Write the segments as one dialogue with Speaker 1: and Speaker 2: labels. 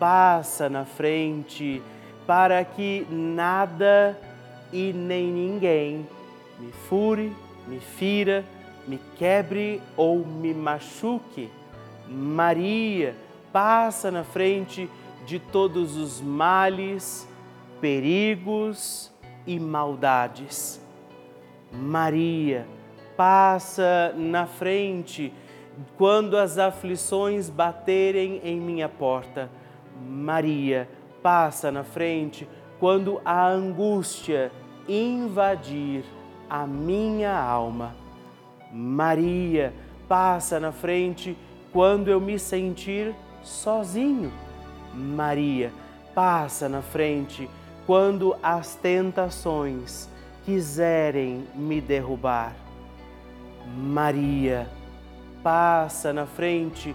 Speaker 1: passa na frente para que nada e nem ninguém me fure, me fira, me quebre ou me machuque. Maria, passa na frente de todos os males, perigos e maldades. Maria, passa na frente quando as aflições baterem em minha porta. Maria, passa na frente quando a angústia invadir a minha alma. Maria, passa na frente quando eu me sentir sozinho. Maria, passa na frente quando as tentações quiserem me derrubar. Maria, passa na frente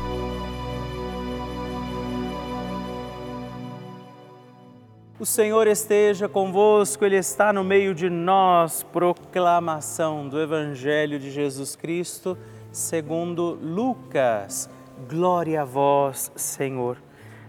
Speaker 1: O Senhor esteja convosco, Ele está no meio de nós. Proclamação do Evangelho de Jesus Cristo, segundo Lucas. Glória a vós, Senhor.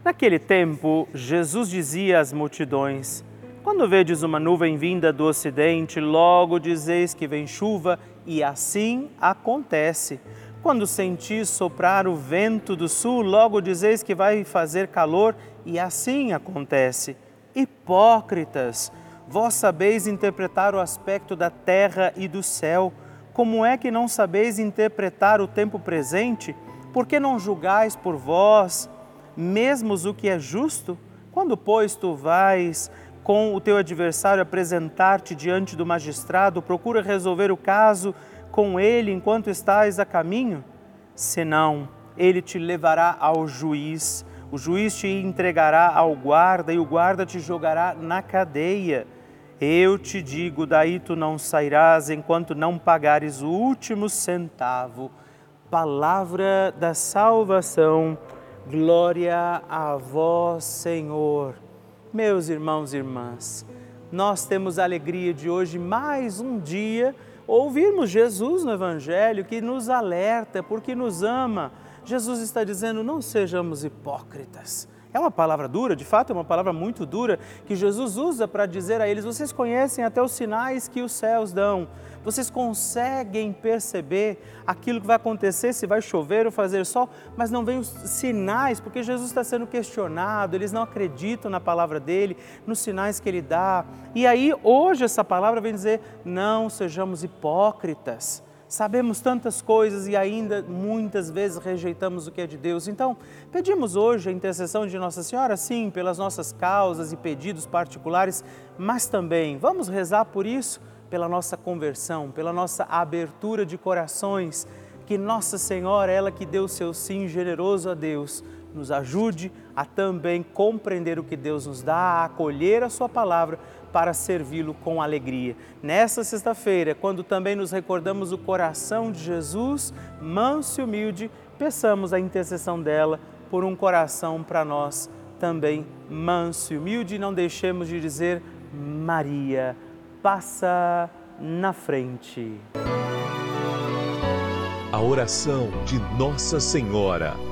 Speaker 1: Naquele tempo, Jesus dizia às multidões: Quando vedes uma nuvem vinda do ocidente, logo dizeis que vem chuva, e assim acontece. Quando sentis soprar o vento do sul, logo dizeis que vai fazer calor, e assim acontece. Hipócritas, vós sabeis interpretar o aspecto da terra e do céu. Como é que não sabeis interpretar o tempo presente? Por que não julgais por vós mesmos o que é justo? Quando, pois, tu vais com o teu adversário apresentar-te diante do magistrado, procura resolver o caso com ele enquanto estás a caminho? Senão, ele te levará ao juiz o juiz te entregará ao guarda e o guarda te jogará na cadeia. Eu te digo, daí tu não sairás enquanto não pagares o último centavo. Palavra da salvação. Glória a vós, Senhor. Meus irmãos e irmãs, nós temos a alegria de hoje, mais um dia, ouvirmos Jesus no Evangelho que nos alerta, porque nos ama Jesus está dizendo: não sejamos hipócritas. É uma palavra dura, de fato é uma palavra muito dura, que Jesus usa para dizer a eles: vocês conhecem até os sinais que os céus dão, vocês conseguem perceber aquilo que vai acontecer, se vai chover ou fazer sol, mas não vem os sinais, porque Jesus está sendo questionado, eles não acreditam na palavra dele, nos sinais que ele dá. E aí, hoje, essa palavra vem dizer: não sejamos hipócritas Sabemos tantas coisas e ainda muitas vezes rejeitamos o que é de Deus. Então, pedimos hoje a intercessão de Nossa Senhora, sim, pelas nossas causas e pedidos particulares, mas também vamos rezar por isso, pela nossa conversão, pela nossa abertura de corações. Que Nossa Senhora, ela que deu seu sim generoso a Deus, nos ajude a também compreender o que Deus nos dá, a acolher a Sua palavra para servi-lo com alegria. Nessa sexta-feira, quando também nos recordamos o coração de Jesus, manso e humilde, peçamos a intercessão dela por um coração para nós também manso e humilde. Não deixemos de dizer: Maria, passa na frente.
Speaker 2: A oração de Nossa Senhora.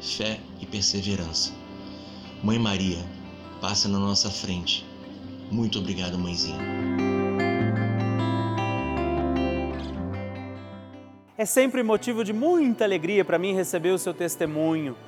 Speaker 3: fé e perseverança. Mãe Maria, passa na nossa frente muito obrigado, mãezinha.
Speaker 1: É sempre motivo de muita alegria para mim receber o seu testemunho.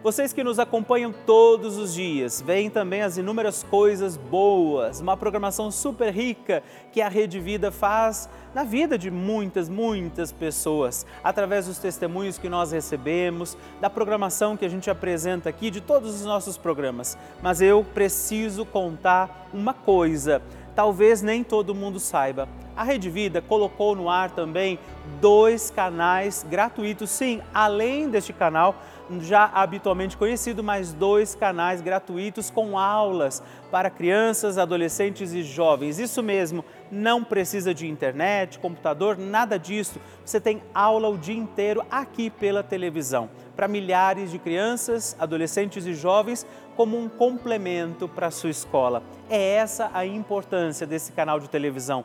Speaker 1: Vocês que nos acompanham todos os dias, veem também as inúmeras coisas boas, uma programação super rica que a Rede Vida faz na vida de muitas, muitas pessoas, através dos testemunhos que nós recebemos, da programação que a gente apresenta aqui, de todos os nossos programas. Mas eu preciso contar uma coisa, talvez nem todo mundo saiba. A Rede Vida colocou no ar também dois canais gratuitos, sim, além deste canal já habitualmente conhecido, mais dois canais gratuitos com aulas para crianças, adolescentes e jovens. Isso mesmo, não precisa de internet, computador, nada disso. Você tem aula o dia inteiro aqui pela televisão, para milhares de crianças, adolescentes e jovens, como um complemento para a sua escola. É essa a importância desse canal de televisão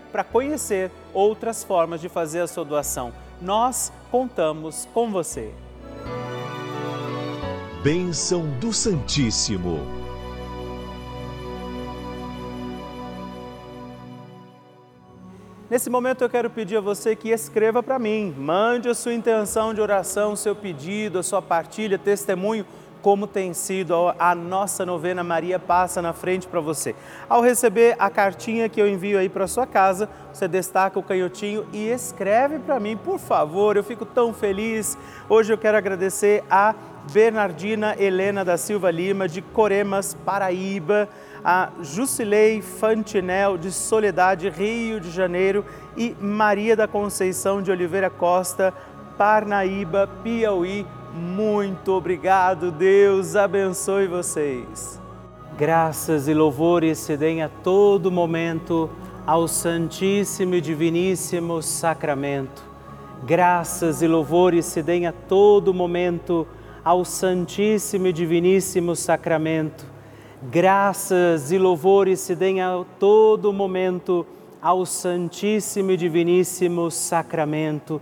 Speaker 1: para conhecer outras formas de fazer a sua doação. Nós contamos com você.
Speaker 2: Bênção do Santíssimo.
Speaker 1: Nesse momento eu quero pedir a você que escreva para mim, mande a sua intenção de oração, seu pedido, a sua partilha, testemunho como tem sido a nossa novena Maria Passa na Frente para você. Ao receber a cartinha que eu envio aí para sua casa, você destaca o canhotinho e escreve para mim, por favor, eu fico tão feliz. Hoje eu quero agradecer a Bernardina Helena da Silva Lima, de Coremas, Paraíba, a Jusilei Fantinel, de Soledade, Rio de Janeiro, e Maria da Conceição de Oliveira Costa, Parnaíba, Piauí, muito obrigado, Deus abençoe vocês. Graças e louvores se deem a todo momento ao Santíssimo e Diviníssimo Sacramento. Graças e louvores se deem a todo momento ao Santíssimo e Diviníssimo Sacramento. Graças e louvores se deem a todo momento ao Santíssimo e Diviníssimo Sacramento.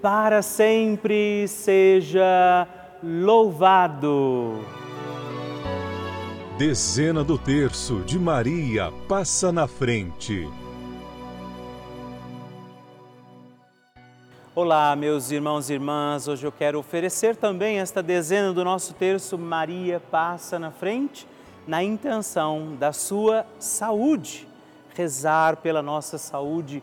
Speaker 1: para sempre seja louvado.
Speaker 2: Dezena do terço de Maria passa na frente.
Speaker 1: Olá, meus irmãos e irmãs. Hoje eu quero oferecer também esta dezena do nosso terço Maria passa na frente, na intenção da sua saúde rezar pela nossa saúde,